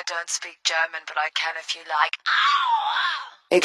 I don't speak German, but I can if you like. Ik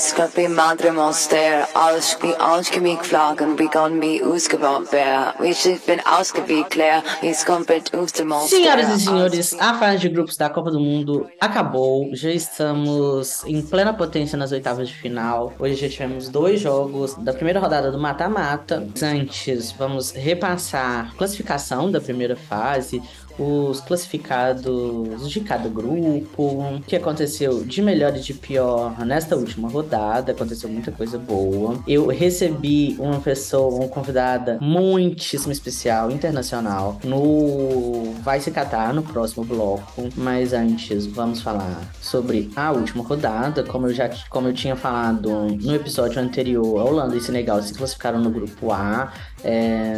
skap bij Madre Monster, als ik ausgewiekvlagen begon me uitgebaut Ik sliep in Achterbeekleer, ik skap bij Oestermonster. Senhoras e senhores, a fase de grupos da Copa do Mundo acabou. Já estamos em plena potência nas oitavas de final. Hoje já tivemos dois jogos da primeira rodada do mata-mata. Antes, vamos repassar a classificação da primeira fase os classificados de cada grupo, o que aconteceu de melhor e de pior nesta última rodada, aconteceu muita coisa boa. Eu recebi uma pessoa, uma convidada muitíssimo especial, internacional, no Vai Se Catar, no próximo bloco, mas antes vamos falar sobre a última rodada, como eu já como eu tinha falado no episódio anterior, a Holanda e Senegal se classificaram no grupo A, é,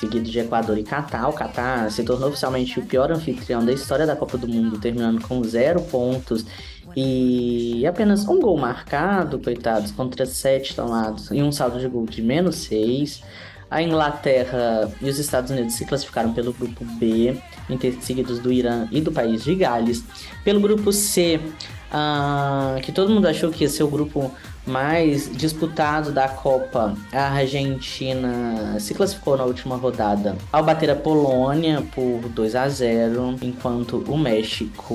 seguido de Equador e Catar. O Catar se tornou oficialmente o pior anfitrião da história da Copa do Mundo, terminando com zero pontos e apenas um gol marcado, coitados, contra sete tomados e um saldo de gol de menos seis. A Inglaterra e os Estados Unidos se classificaram pelo grupo B, seguidos do Irã e do país de Gales. Pelo grupo C, uh, que todo mundo achou que ia ser o grupo mais disputado da Copa, a Argentina se classificou na última rodada ao bater a Polônia por 2 a 0, enquanto o México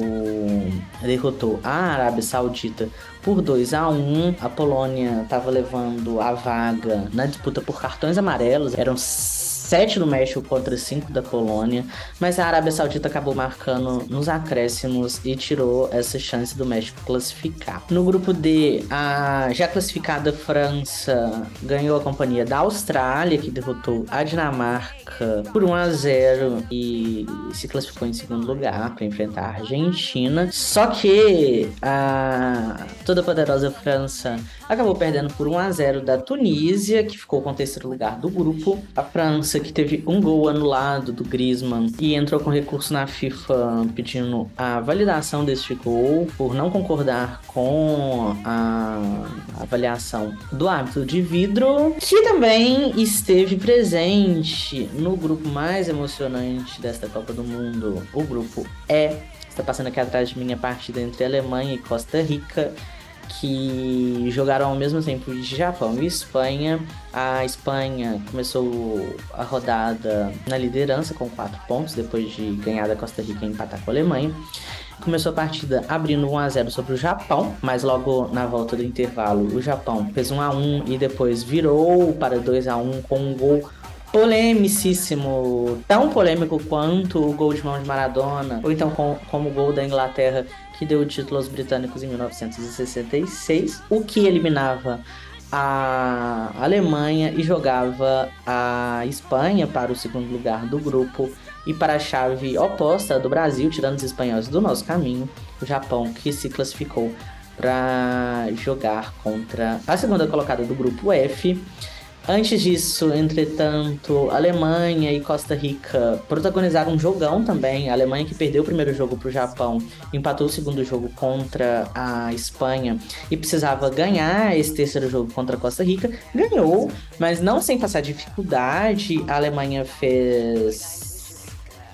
derrotou a Arábia Saudita por 2 a 1. A Polônia estava levando a vaga na disputa por cartões amarelos, eram 7 do México contra 5 da Polônia, mas a Arábia Saudita acabou marcando nos acréscimos e tirou essa chance do México classificar. No grupo D, a já classificada França ganhou a companhia da Austrália, que derrotou a Dinamarca por 1 a 0 e se classificou em segundo lugar para enfrentar a Argentina. Só que a toda poderosa França acabou perdendo por 1 a 0 da Tunísia, que ficou com o terceiro lugar do grupo. A França, que teve um gol anulado do Griezmann e entrou com recurso na FIFA pedindo a validação deste gol por não concordar com a avaliação do árbitro de vidro, que também esteve presente no grupo mais emocionante desta Copa do Mundo, o grupo E. Está passando aqui atrás de mim a partida entre Alemanha e Costa Rica que jogaram ao mesmo tempo de Japão e Espanha. A Espanha começou a rodada na liderança com 4 pontos, depois de ganhar da Costa Rica e empatar com a Alemanha. Começou a partida abrindo 1 a 0 sobre o Japão, mas logo na volta do intervalo o Japão fez 1 a 1 e depois virou para 2 a 1 com um gol polemicíssimo, tão polêmico quanto o gol de mão de Maradona, ou então com, como o gol da Inglaterra que deu o título aos britânicos em 1966, o que eliminava a Alemanha e jogava a Espanha para o segundo lugar do grupo e para a chave oposta do Brasil, tirando os espanhóis do nosso caminho, o Japão que se classificou para jogar contra a segunda colocada do grupo F. Antes disso, entretanto, Alemanha e Costa Rica protagonizaram um jogão também. A Alemanha que perdeu o primeiro jogo para o Japão, empatou o segundo jogo contra a Espanha e precisava ganhar esse terceiro jogo contra a Costa Rica. Ganhou, mas não sem passar dificuldade. A Alemanha fez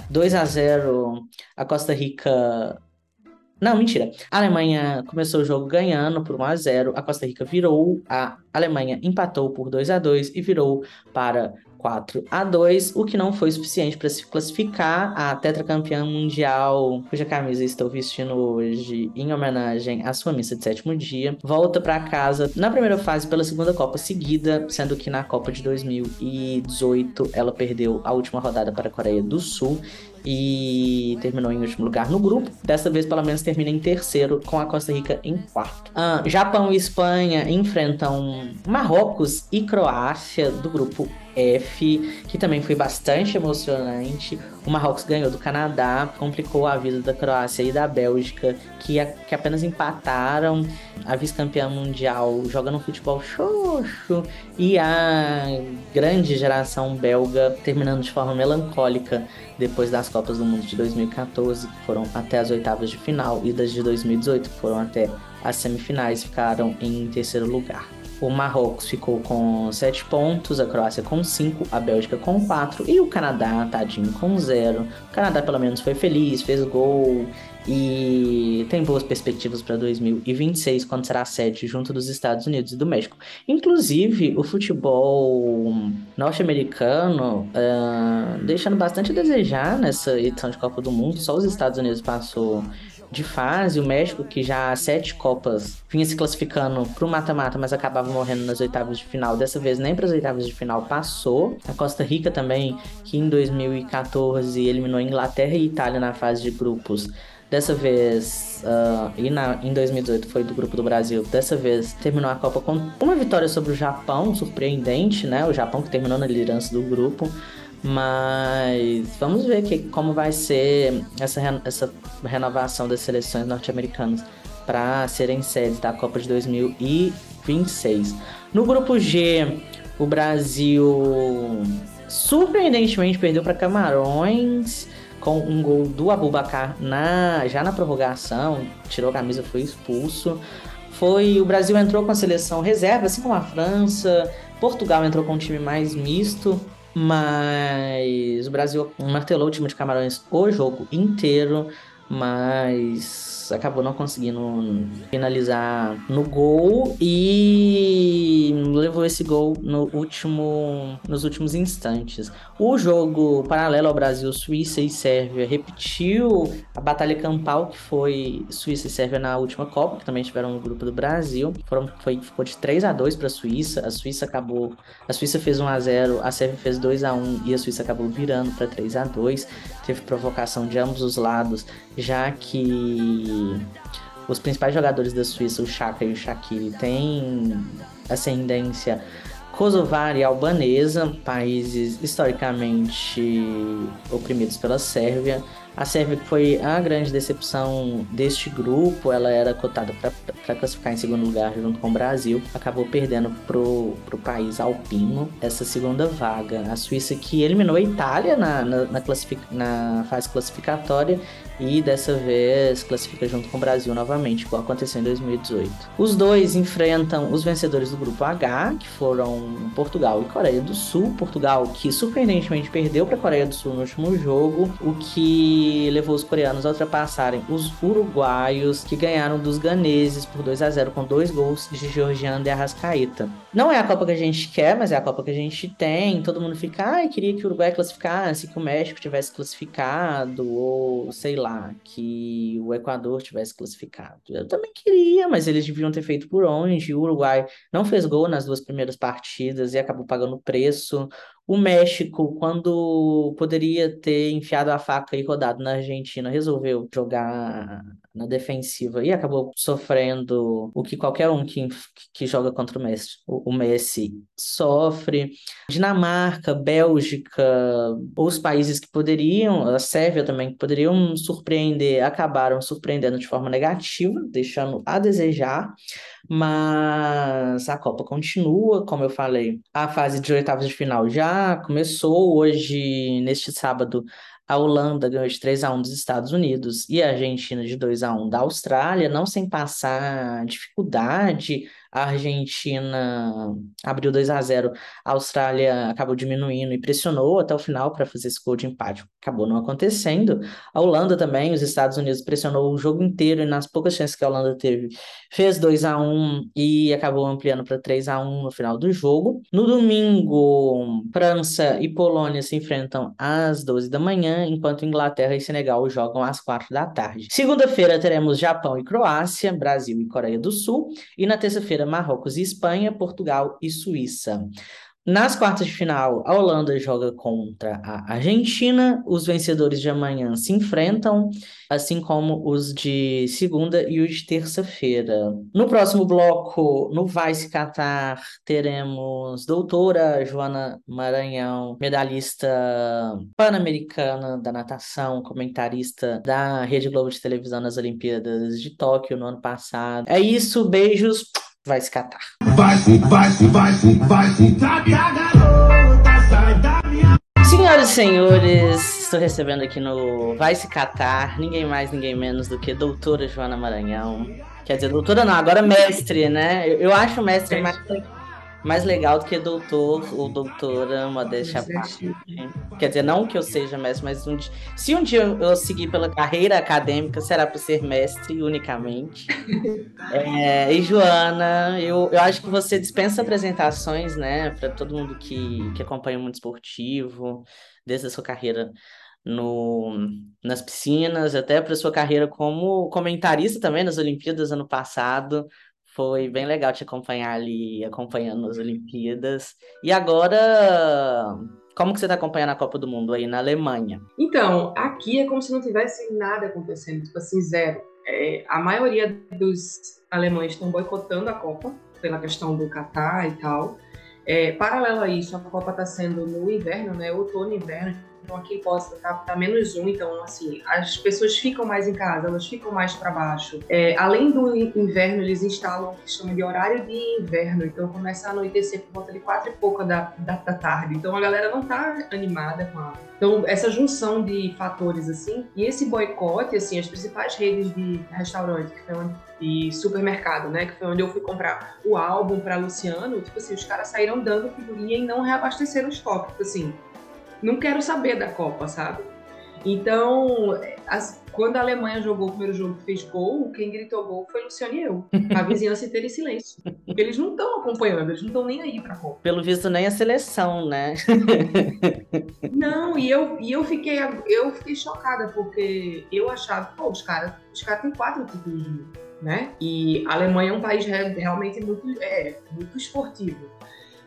2 a 0. A Costa Rica não, mentira. A Alemanha começou o jogo ganhando por 1 a 0. A Costa Rica virou, a Alemanha empatou por 2 a 2 e virou para 4 a 2, o que não foi suficiente para se classificar a tetracampeã mundial, cuja camisa estou vestindo hoje em homenagem à sua missa de sétimo dia, volta para casa na primeira fase pela segunda Copa seguida, sendo que na Copa de 2018 ela perdeu a última rodada para a Coreia do Sul e terminou em último lugar no grupo. Dessa vez, pelo menos, termina em terceiro, com a Costa Rica em quarto. Ah, Japão e Espanha enfrentam Marrocos e Croácia do grupo F, que também foi bastante emocionante. O Marrocos ganhou do Canadá, complicou a vida da Croácia e da Bélgica, que, a, que apenas empataram. A vice-campeã mundial joga no futebol xoxo e a grande geração belga terminando de forma melancólica depois das Copas do Mundo de 2014, que foram até as oitavas de final, e das de 2018, que foram até as semifinais, ficaram em terceiro lugar. O Marrocos ficou com 7 pontos, a Croácia com 5, a Bélgica com 4 e o Canadá, tadinho, com 0. O Canadá pelo menos foi feliz, fez gol e tem boas perspectivas para 2026, quando será sede junto dos Estados Unidos e do México. Inclusive, o futebol norte-americano uh, deixando bastante a desejar nessa edição de Copa do Mundo, só os Estados Unidos passou de fase, o México, que já há sete Copas vinha se classificando para o mata-mata, mas acabava morrendo nas oitavas de final. Dessa vez nem para as oitavas de final passou. A Costa Rica também, que em 2014 eliminou Inglaterra e Itália na fase de grupos. Dessa vez, uh, e na, em 2018 foi do grupo do Brasil. Dessa vez terminou a Copa com uma vitória sobre o Japão, surpreendente, né? O Japão que terminou na liderança do grupo. Mas vamos ver que, como vai ser essa, essa renovação das seleções norte-americanas para serem sede da Copa de 2026. No grupo G, o Brasil surpreendentemente perdeu para Camarões com um gol do Abubacar na, já na prorrogação, tirou a camisa, foi expulso. Foi o Brasil entrou com a seleção reserva, assim como a França. Portugal entrou com um time mais misto. Mas o Brasil martelou o time de Camarões o jogo inteiro, mas acabou não conseguindo finalizar no gol e levou esse gol no último, nos últimos instantes. O jogo paralelo ao Brasil, Suíça e Sérvia, repetiu a batalha campal que foi Suíça e Sérvia na última Copa, que também estiveram no grupo do Brasil. Foram, foi, ficou de 3 a 2 para a Suíça. A Suíça acabou. A Suíça fez 1 a 0 a Sérvia fez 2 a 1 e a Suíça acabou virando para 3 a 2 Teve provocação de ambos os lados, já que os principais jogadores da Suíça, o Chaka e o Shaqiri, têm ascendência kosovar e albanesa, países historicamente oprimidos pela Sérvia. A Sérvia foi a grande decepção deste grupo, ela era cotada para classificar em segundo lugar junto com o Brasil, acabou perdendo pro, pro país alpino essa segunda vaga. A Suíça que eliminou a Itália na, na, na, na fase classificatória e dessa vez classifica junto com o Brasil novamente, igual aconteceu em 2018. Os dois enfrentam os vencedores do grupo H, que foram Portugal e Coreia do Sul. Portugal que surpreendentemente perdeu para a Coreia do Sul no último jogo, o que levou os coreanos a ultrapassarem os uruguaios, que ganharam dos ganeses por 2 a 0 com dois gols de Georgiano e Arrascaeta. Não é a Copa que a gente quer, mas é a Copa que a gente tem. Todo mundo fica, ai, queria que o Uruguai classificasse, que o México tivesse classificado, ou sei lá lá, que o Equador tivesse classificado. Eu também queria, mas eles deviam ter feito por onde. O Uruguai não fez gol nas duas primeiras partidas e acabou pagando preço. O México, quando poderia ter enfiado a faca e rodado na Argentina, resolveu jogar na defensiva e acabou sofrendo o que qualquer um que, que joga contra o Messi, o, o Messi sofre. Dinamarca, Bélgica, os países que poderiam, a Sérvia também, que poderiam surpreender, acabaram surpreendendo de forma negativa, deixando a desejar. Mas a Copa continua, como eu falei. A fase de oitavas de final já começou hoje, neste sábado. A Holanda ganhou de 3 a 1 dos Estados Unidos e a Argentina de 2 a 1 da Austrália, não sem passar dificuldade a Argentina abriu 2 a 0 a Austrália acabou diminuindo e pressionou até o final para fazer esse gol de empate. Acabou não acontecendo. A Holanda também, os Estados Unidos pressionou o jogo inteiro e nas poucas chances que a Holanda teve, fez 2 a 1 e acabou ampliando para 3 a 1 no final do jogo. No domingo, França e Polônia se enfrentam às 12 da manhã, enquanto Inglaterra e Senegal jogam às 4 da tarde. Segunda-feira teremos Japão e Croácia, Brasil e Coreia do Sul, e na terça-feira Marrocos e Espanha, Portugal e Suíça. Nas quartas de final, a Holanda joga contra a Argentina. Os vencedores de amanhã se enfrentam, assim como os de segunda e os de terça-feira. No próximo bloco, no Vai Se Catar, teremos doutora Joana Maranhão, medalhista pan-americana da natação, comentarista da Rede Globo de televisão nas Olimpíadas de Tóquio no ano passado. É isso, beijos vai se catar. Vai, vai, vai, vai, sabe a garota, sai da minha... Senhoras e senhores, estou recebendo aqui no Vai Se Catar ninguém mais, ninguém menos do que doutora Joana Maranhão. Quer dizer, doutora não, agora mestre, né? Eu, eu acho mestre mais mais legal do que doutor ou doutora, modéstia à parte. Quer dizer, não que eu seja mestre, mas um dia, se um dia eu seguir pela carreira acadêmica, será para ser mestre unicamente. é, e Joana, eu, eu acho que você dispensa apresentações, né, para todo mundo que, que acompanha o mundo esportivo, desde a sua carreira no, nas piscinas, até para sua carreira como comentarista também nas Olimpíadas ano passado. Foi bem legal te acompanhar ali, acompanhando as Olimpíadas. E agora, como que você está acompanhando a Copa do Mundo aí na Alemanha? Então, aqui é como se não tivesse nada acontecendo, tipo assim, zero. É, a maioria dos alemães estão boicotando a Copa pela questão do Catar e tal. É, paralelo a isso, a Copa está sendo no inverno, né? Outono e inverno. Então aqui Potsdam tá, tá, menos um, então assim, as pessoas ficam mais em casa, elas ficam mais para baixo. É, além do inverno, eles instalam o que chama de horário de inverno, então começa a anoitecer por volta de quatro e pouca da, da, da tarde. Então a galera não tá animada com a... Então essa junção de fatores assim, e esse boicote, assim, as principais redes de restaurante, que foi onde e supermercado, né? Que foi onde eu fui comprar o álbum para Luciano. Tipo assim, os caras saíram dando figurinha e não reabasteceram o estoque. Tipo assim, não quero saber da Copa, sabe? Então, as, quando a Alemanha jogou o primeiro jogo que fez gol, quem gritou gol foi Luciano e eu. A vizinhança inteira em silêncio. Eles não estão acompanhando, eles não estão nem aí pra Copa. Pelo visto, nem a seleção, né? não, e eu, e eu, fiquei, eu fiquei chocada, porque eu achava, pô, os caras os cara têm quatro títulos né? E a Alemanha é um país realmente muito, é, muito esportivo.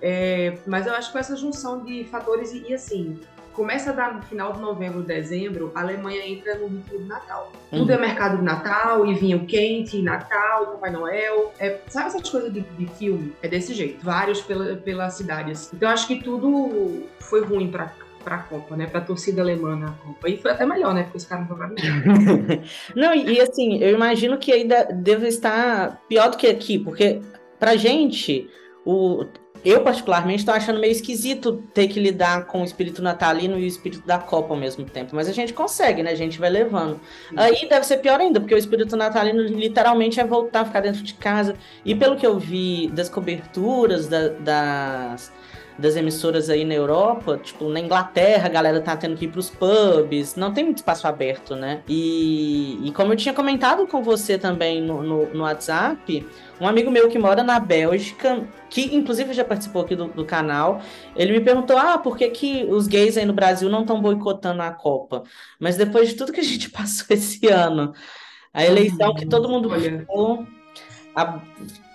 É, mas eu acho que com essa junção de fatores, e, e assim, começa a dar no final de novembro, dezembro, a Alemanha entra no ritmo de Natal. Uhum. Tudo é mercado de Natal, e vinho quente, Natal, Papai Noel. É, sabe essas coisas de, de, filme? É desse jeito. Vários pela, pela cidade. Assim. Então acho que tudo foi ruim para pra Copa, né? Pra torcida alemã na Copa. E foi até melhor, né? Porque os caras não jogaram Não, e, e assim, eu imagino que ainda deve estar pior do que aqui, porque pra gente, o, eu, particularmente, estou achando meio esquisito ter que lidar com o espírito natalino e o espírito da Copa ao mesmo tempo. Mas a gente consegue, né? A gente vai levando. Aí deve ser pior ainda, porque o espírito natalino literalmente é voltar a ficar dentro de casa. E pelo que eu vi das coberturas da, das das emissoras aí na Europa, tipo, na Inglaterra a galera tá tendo que ir pros pubs, não tem muito espaço aberto, né? E, e como eu tinha comentado com você também no, no, no WhatsApp, um amigo meu que mora na Bélgica, que inclusive já participou aqui do, do, canal, ele me perguntou: ah, por que, que os gays aí no Brasil não estão boicotando a Copa? Mas depois de tudo que a gente passou esse ano, a eleição que todo mundo ficou a,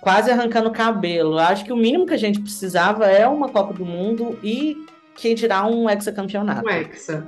quase arrancando o cabelo. Acho que o mínimo que a gente precisava é uma Copa do Mundo e que dirá um hexacampeonato. Um hexa.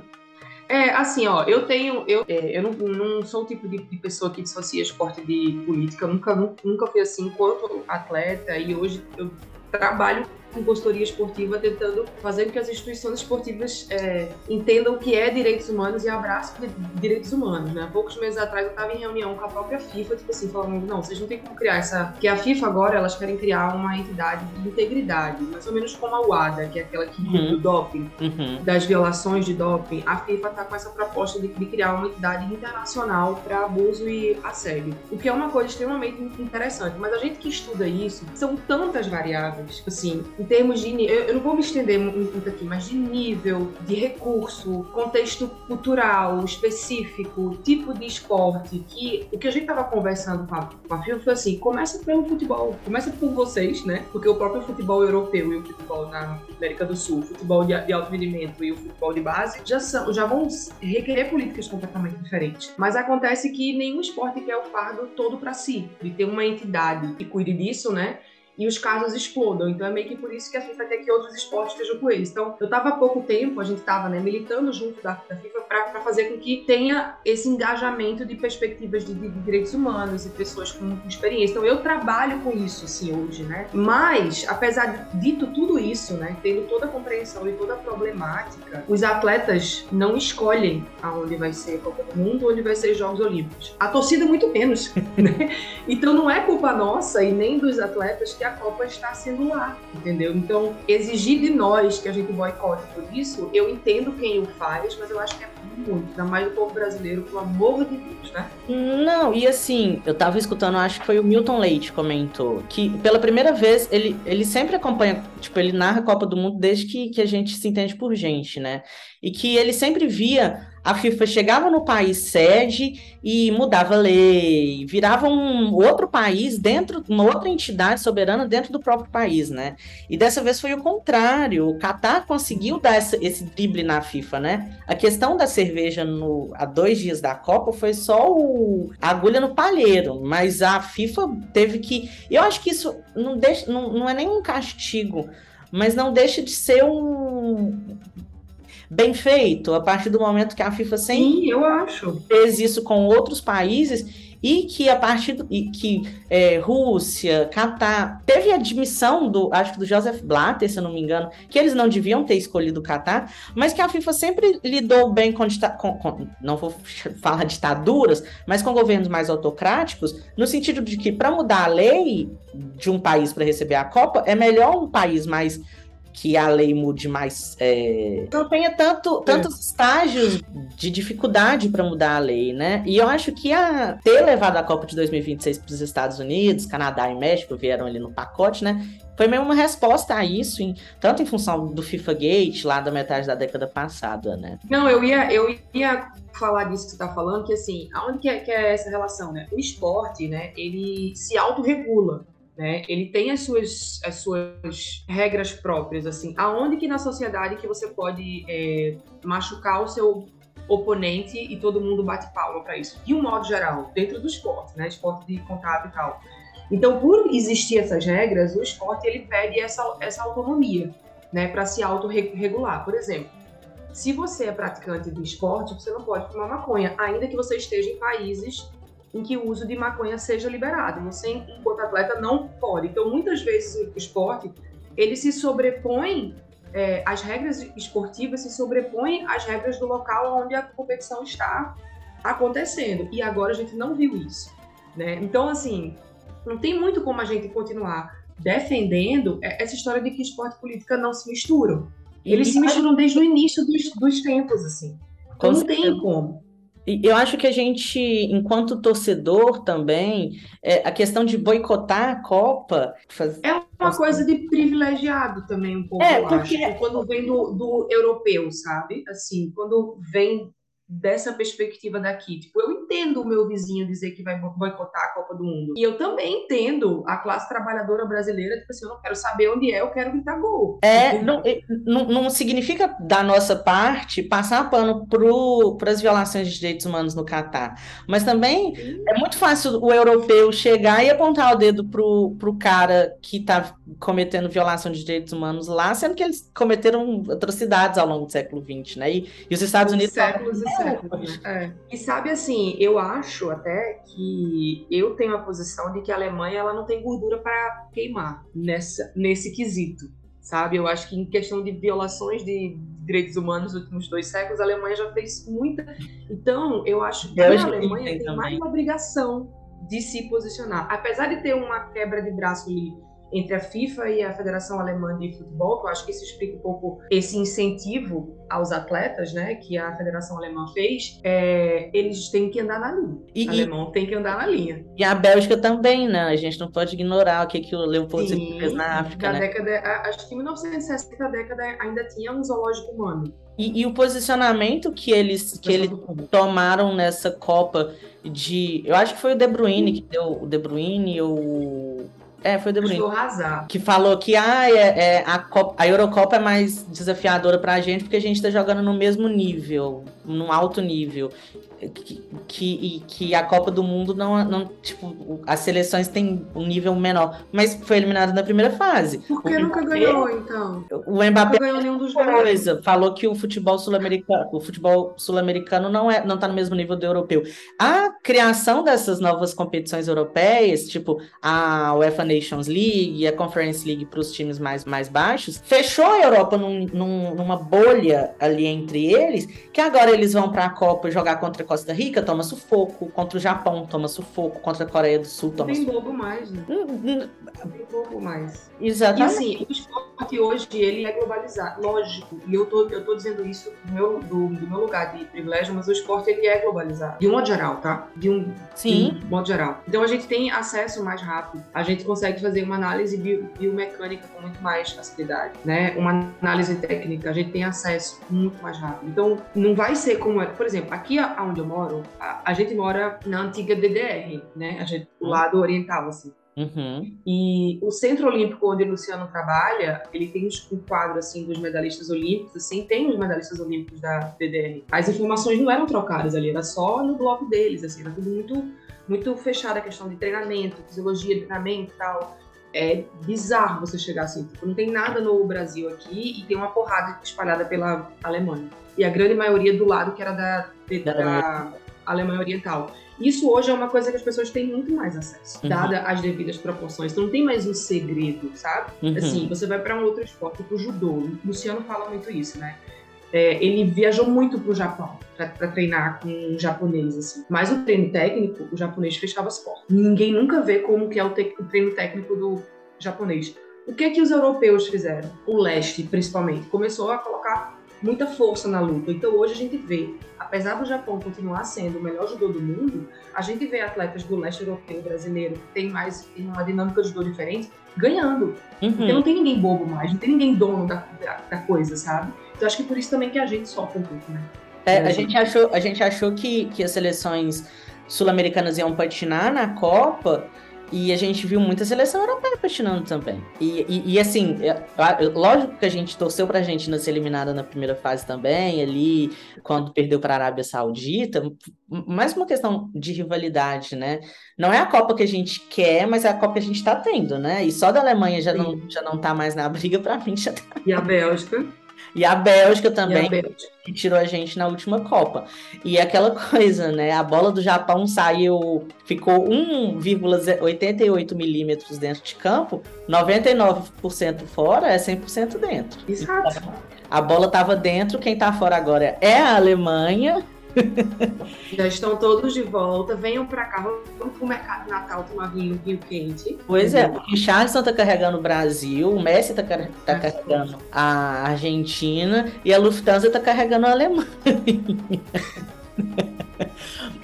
É, assim, ó, eu tenho. Eu, é, eu não, não, sou o tipo de, de, pessoa que dissocia esporte de política. Eu nunca, nunca, fui assim enquanto atleta e hoje eu trabalho consultoria esportiva, tentando fazer com que as instituições esportivas é, entendam o que é direitos humanos e abraçem direitos humanos. Né? Poucos meses atrás eu estava em reunião com a própria FIFA, tipo assim, falando, não, vocês não têm como criar essa... Que a FIFA agora, elas querem criar uma entidade de integridade, mais ou menos como a UADA, que é aquela que uhum. do doping, uhum. das violações de doping. A FIFA está com essa proposta de, de criar uma entidade internacional para abuso e assédio, o que é uma coisa extremamente interessante. Mas a gente que estuda isso, são tantas variáveis, assim, termos de. Eu, eu não vou me estender muito aqui, mas de nível, de recurso, contexto cultural específico, tipo de esporte, que o que a gente estava conversando com a, com a FIFA foi assim: começa pelo futebol, começa por vocês, né? Porque o próprio futebol europeu e o futebol na América do Sul, o futebol de, de alto rendimento e o futebol de base já, são, já vão requerer políticas completamente diferentes. Mas acontece que nenhum esporte quer o fardo todo para si, de ter uma entidade que cuide disso, né? E os casos explodam. Então é meio que por isso que a FIFA quer que outros esportes estejam com eles. Então eu estava há pouco tempo, a gente estava né, militando junto da, da FIFA para fazer com que tenha esse engajamento de perspectivas de, de, de, direitos humanos e pessoas com experiência. Então eu trabalho com isso assim hoje, né? Mas apesar de dito tudo isso, né, tendo toda a compreensão e toda a problemática, os atletas não escolhem aonde vai ser a Copa do Mundo, onde vai ser os Jogos Olímpicos. A torcida muito menos, né? Então não é culpa nossa e nem dos atletas que a Copa está sendo lá, entendeu? Então, exigir de nós que a gente boicote por isso, eu entendo quem o faz, mas eu acho que é muito, ainda mais o povo brasileiro, pelo amor de Deus, né? Não, e assim, eu tava escutando, acho que foi o Milton Leite comentou, que pela primeira vez ele, ele sempre acompanha, tipo, ele narra a Copa do Mundo desde que, que a gente se entende por gente, né? E que ele sempre via a FIFA chegava no país sede e mudava lei, virava um outro país dentro, uma outra entidade soberana dentro do próprio país, né? E dessa vez foi o contrário. O Qatar conseguiu dar essa, esse drible na FIFA, né? A questão da cerveja no, há dois dias da Copa foi só o, a agulha no palheiro, mas a FIFA teve que. Eu acho que isso não, deixa, não, não é nem um castigo, mas não deixa de ser um bem feito, a partir do momento que a FIFA sempre Sim, eu acho. fez isso com outros países e que a partir do, e que é, Rússia, Catar, teve admissão do, acho que do Joseph Blatter, se eu não me engano, que eles não deviam ter escolhido o Catar, mas que a FIFA sempre lidou bem com, com, com não vou falar ditaduras, mas com governos mais autocráticos, no sentido de que para mudar a lei de um país para receber a Copa, é melhor um país mais que a lei mude mais. É... Não tenha tanto, tantos é. estágios de dificuldade para mudar a lei, né? E eu acho que a ter levado a Copa de 2026 para os Estados Unidos, Canadá e México vieram ali no pacote, né? Foi mesmo uma resposta a isso, em, tanto em função do FIFA Gate, lá da metade da década passada, né? Não, eu ia, eu ia falar disso que você está falando, que assim, aonde que é, que é essa relação, né? O esporte, né, ele se autorregula. Né? Ele tem as suas, as suas regras próprias, assim. Aonde que na sociedade que você pode é, machucar o seu oponente e todo mundo bate palma para isso? De um modo geral, dentro do esporte, né? Esporte de contato e tal. Então, por existir essas regras, o esporte ele pede essa, essa autonomia, né? Para se autorregular. Por exemplo, se você é praticante de esporte, você não pode fumar maconha, ainda que você esteja em países em que o uso de maconha seja liberado. Você, enquanto atleta, não pode. Então, muitas vezes o esporte ele se sobrepõe é, as regras esportivas se sobrepõem às regras do local onde a competição está acontecendo. E agora a gente não viu isso. Né? Então, assim, não tem muito como a gente continuar defendendo essa história de que esporte e política não se misturam. Eles se misturam desde o início dos, dos tempos, assim. Então, não tem como. Eu acho que a gente, enquanto torcedor também, é, a questão de boicotar a Copa. Faz... É uma coisa de privilegiado também, um pouco, é, porque... acho. Quando vem do, do europeu, sabe? Assim, quando vem dessa perspectiva daqui. Tipo, eu entendo o meu vizinho dizer que vai boicotar a Copa do Mundo. E eu também entendo a classe trabalhadora brasileira, tipo assim, eu não quero saber onde é, eu quero gritar gol. É, não, não, não significa da nossa parte passar pano para as violações de direitos humanos no Catar. Mas também Sim. é muito fácil o europeu chegar e apontar o dedo pro, pro cara que está cometendo violação de direitos humanos lá, sendo que eles cometeram atrocidades ao longo do século XX, né? E, e os Estados Unidos. Séculos e séculos. É. E sabe assim, eu acho até que eu tenho a posição de que a Alemanha ela não tem gordura para queimar nessa, nesse quesito. Sabe, eu acho que em questão de violações de direitos humanos nos últimos dois séculos, a Alemanha já fez muita. Então, eu acho que eu a Alemanha tem, tem mais uma obrigação de se posicionar. Apesar de ter uma quebra de braço ali entre a FIFA e a Federação Alemã de Futebol, que eu acho que isso explica um pouco esse incentivo aos atletas, né, que a Federação Alemã fez, é, eles têm que andar na linha. E, o alemão tem que andar na linha. E a Bélgica também, né? A gente não pode ignorar o que, que o Leopoldo fez na África, né? década, acho que em 1960 a década ainda tinha um zoológico humano. E, e, o posicionamento que eles, que eles tomaram nessa Copa de. Eu acho que foi o De Bruyne que deu. O De Bruyne, o é, foi o De Bruyne. Que falou que ah, é, é a, Copa, a Eurocopa é mais desafiadora pra gente porque a gente tá jogando no mesmo nível, num alto nível que, que, que a Copa do Mundo não, não. Tipo, as seleções têm um nível menor. Mas foi eliminado na primeira fase. Por que nunca Mbappé, ganhou, então? O Mbappé ganhou nenhum dos coisa, falou que o futebol sul-americano, o futebol sul-americano não é, não tá no mesmo nível do europeu. A criação dessas novas competições europeias, tipo a UEFA Nations League e a Conference League para os times mais, mais baixos, fechou a Europa num, num, numa bolha ali entre eles, que agora eles vão para a Copa jogar contra a Costa Rica, toma sufoco, contra o Japão, toma sufoco, contra a Coreia do Sul, toma Tem sufoco. bobo mais, né? Hum, hum, Tem bobo mais. E Exatamente. assim, o esporte hoje, ele é globalizado, lógico. E eu tô, eu tô dizendo isso do meu, do, do meu lugar de privilégio, mas o esporte, ele é globalizado. De um modo geral, tá? De um, Sim. de um modo geral. Então a gente tem acesso mais rápido. A gente consegue fazer uma análise bio, biomecânica com muito mais facilidade, né? Uma análise técnica, a gente tem acesso muito mais rápido. Então, não vai ser como é. Por exemplo, aqui onde eu moro, a, a gente mora na antiga DDR, né? A gente, o lado oriental, assim. Uhum. E o Centro Olímpico onde o Luciano trabalha, ele tem um quadro assim dos medalhistas olímpicos, assim, tem os medalhistas olímpicos da DDR. As informações não eram trocadas ali, era só no bloco deles, assim, era tudo muito muito fechado a questão de treinamento, fisiologia, treinamento e tal. É bizarro você chegar assim, tipo, não tem nada no Brasil aqui e tem uma porrada espalhada pela Alemanha. E a grande maioria do lado que era da, de, Da da Alemanha Oriental. Isso hoje é uma coisa que as pessoas têm muito mais acesso, Uhum. dada as devidas proporções. Então não tem mais um segredo, sabe? Uhum. Assim, você vai para um outro esporte, tipo o judô. O Luciano fala muito isso, né? É, ele viajou muito pro Japão para treinar com um japonês, assim. Mas o treino técnico, o japonês fechava as portas. Ninguém nunca vê como que é o, o treino técnico do japonês. O que que os europeus fizeram? O leste, principalmente, começou a colocar muita força na luta. Então hoje a gente vê, apesar do Japão continuar sendo o melhor judô do mundo, a gente vê atletas do leste europeu brasileiro que tem mais tem uma dinâmica de judô diferente ganhando. Porque Uhum. não tem ninguém bobo mais, não tem ninguém dono da, da, da coisa, sabe? Então acho que por isso também que a gente sofre um pouco, né? É, a, Brasil. gente achou, a gente achou que, que as seleções sul-americanas iam patinar na Copa e a gente viu muita seleção europeia patinando também. E, e, e, assim, é, a- lógico que a gente torceu pra Argentina ser eliminada na primeira fase também, ali, quando perdeu pra Arábia Saudita, mais uma questão de rivalidade, né? Não é a Copa que a gente quer, mas é a Copa que a gente tá tendo, né? E só da Alemanha já não, já não tá mais na briga, pra mim já tá. E a Bélgica. E a Bélgica também a Bélgica. que tirou a gente na última Copa. E aquela coisa, né? A bola do Japão saiu, ficou 1,88 milímetros dentro de campo, 99% fora é 100% dentro. Exato. A bola estava dentro, quem tá fora agora é a Alemanha. Já estão todos de volta. Venham pra cá. Vamos pro mercado Natal tomar vinho, vinho quente. Pois é, o Richardson tá carregando o Brasil, o Messi tá, car- tá carregando a Argentina e a Lufthansa tá carregando a Alemanha.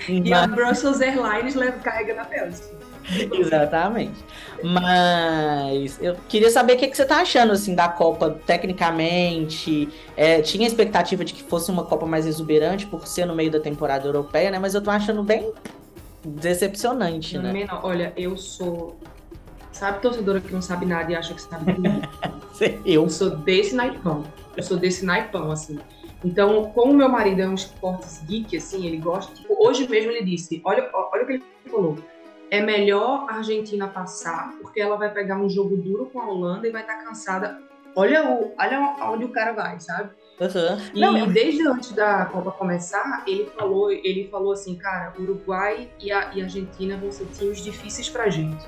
E a Brussels Airlines leva, carrega na Bélgica. Exatamente. Mas eu queria saber o que, que você tá achando assim da Copa tecnicamente. É, tinha expectativa de que fosse uma Copa mais exuberante por ser no meio da temporada europeia, né? Mas eu tô achando bem decepcionante, No né? menor, olha, eu sou. Sabe torcedora que não sabe nada e acha que sabe tudo? Eu Eu sou desse naipão. Eu sou desse naipão, assim. Então, como meu marido é um esportes geek, assim, ele gosta. Tipo, hoje mesmo ele disse: olha, olha o que ele falou. É melhor a Argentina passar, porque ela vai pegar um jogo duro com a Holanda e vai estar cansada. Olha, o, olha onde o cara vai, sabe? Aham. E Não, desde antes da Copa começar, ele falou, ele falou assim, cara, Uruguai e a, e Argentina vão ser times difíceis pra gente.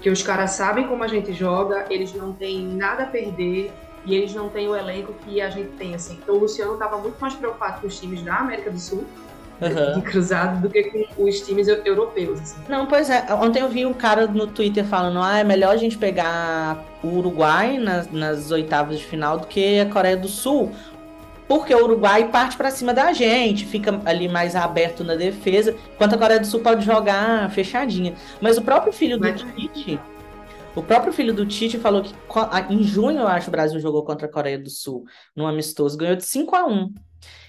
Que os caras sabem como a gente joga, eles não têm nada a perder e eles não têm o elenco que a gente tem, assim. Então o Luciano estava muito mais preocupado com os times da América do Sul, de cruzado, do que com os times eu- europeus, assim. Não, pois é. Ontem eu vi um cara no Twitter falando: ah, é melhor a gente pegar o Uruguai nas, nas oitavas de final do que a Coreia do Sul. Porque o Uruguai parte pra cima da gente, fica ali mais aberto na defesa, enquanto a Coreia do Sul pode jogar fechadinha. Mas o próprio filho do Mas- Tite, o próprio filho do Tite falou que em junho, eu acho, o Brasil jogou contra a Coreia do Sul, num amistoso, ganhou de 5 a 1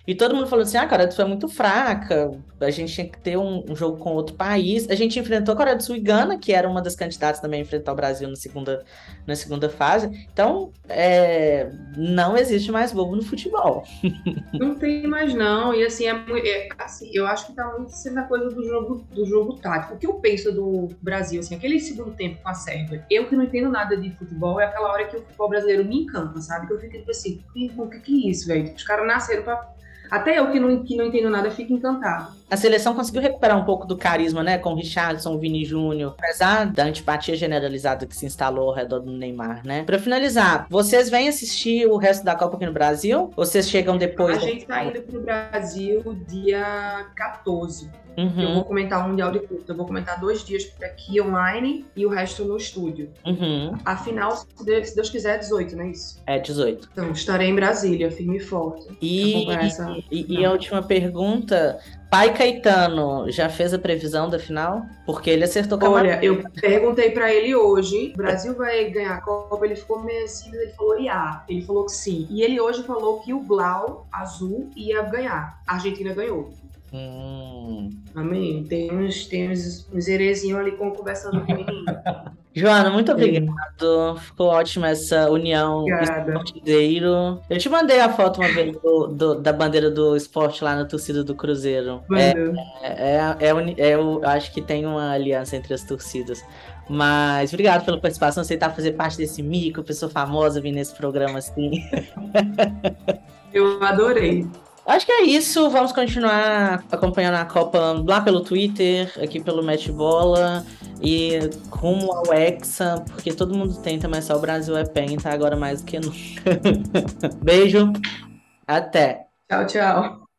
E todo mundo falou assim: ah, a Coreia do Sul é muito fraca, a gente tinha que ter um, um jogo com outro país. A gente enfrentou a Coreia do Sul e Gana, que era uma das candidatas também a enfrentar o Brasil na segunda, na segunda fase. Então, é, não existe mais bobo no futebol. Não tem mais não, e assim, é, é, assim, eu acho que tá muito sendo a coisa do jogo, do jogo tático. O que eu penso do Brasil, assim, aquele segundo tempo com a Sérvia, eu que não entendo nada de futebol, é aquela hora que o futebol brasileiro me encanta, sabe? Que eu fico tipo assim, "Ih, o que que é isso, velho? Os caras nasceram pra Até eu que não, que não entendo nada fico encantado. A seleção conseguiu recuperar um pouco do carisma, né? Com o Richardson, o Vini Júnior, apesar da antipatia generalizada que se instalou ao redor do Neymar, né? Pra finalizar, vocês vêm assistir o resto da Copa aqui no Brasil? Ou vocês chegam depois? A gente tá indo pro Brasil dia 14. Uhum. Eu vou comentar um mundial de curta. Eu vou comentar dois dias por aqui online e o resto no estúdio. Uhum. Afinal, se Deus, se Deus quiser, é 18, não é isso? É 18. Então, estarei em Brasília, firme e forte. E, essa- e, e a última pergunta: Pai Caetano já fez a previsão da final? Porque ele acertou com a Olha, eu perguntei pra ele hoje, o Brasil vai ganhar a Copa, ele ficou meio assim, ele falou IA, ele falou que sim. E ele hoje falou que o Blau, azul, ia ganhar. A Argentina ganhou. Hum. Amém? Tem uns, tem uns, uns herezinhos ali com, conversando com o menino. Joana, muito obrigado. Ficou ótima essa união esportideiro. Eu te mandei a foto uma vez do- do- da bandeira do esporte lá na torcida do Cruzeiro. É, é, é, uni- é, eu acho que tem uma aliança entre as torcidas. Mas obrigado pela participação, aceitar fazer parte desse mico, pessoa famosa vir nesse programa assim. eu adorei. Acho que é isso. Vamos continuar acompanhando a Copa lá pelo Twitter, aqui pelo Match Bola e rumo ao Hexa, porque todo mundo tenta, mas só o Brasil é penta agora mais do que nunca. Beijo. Até. Tchau, tchau.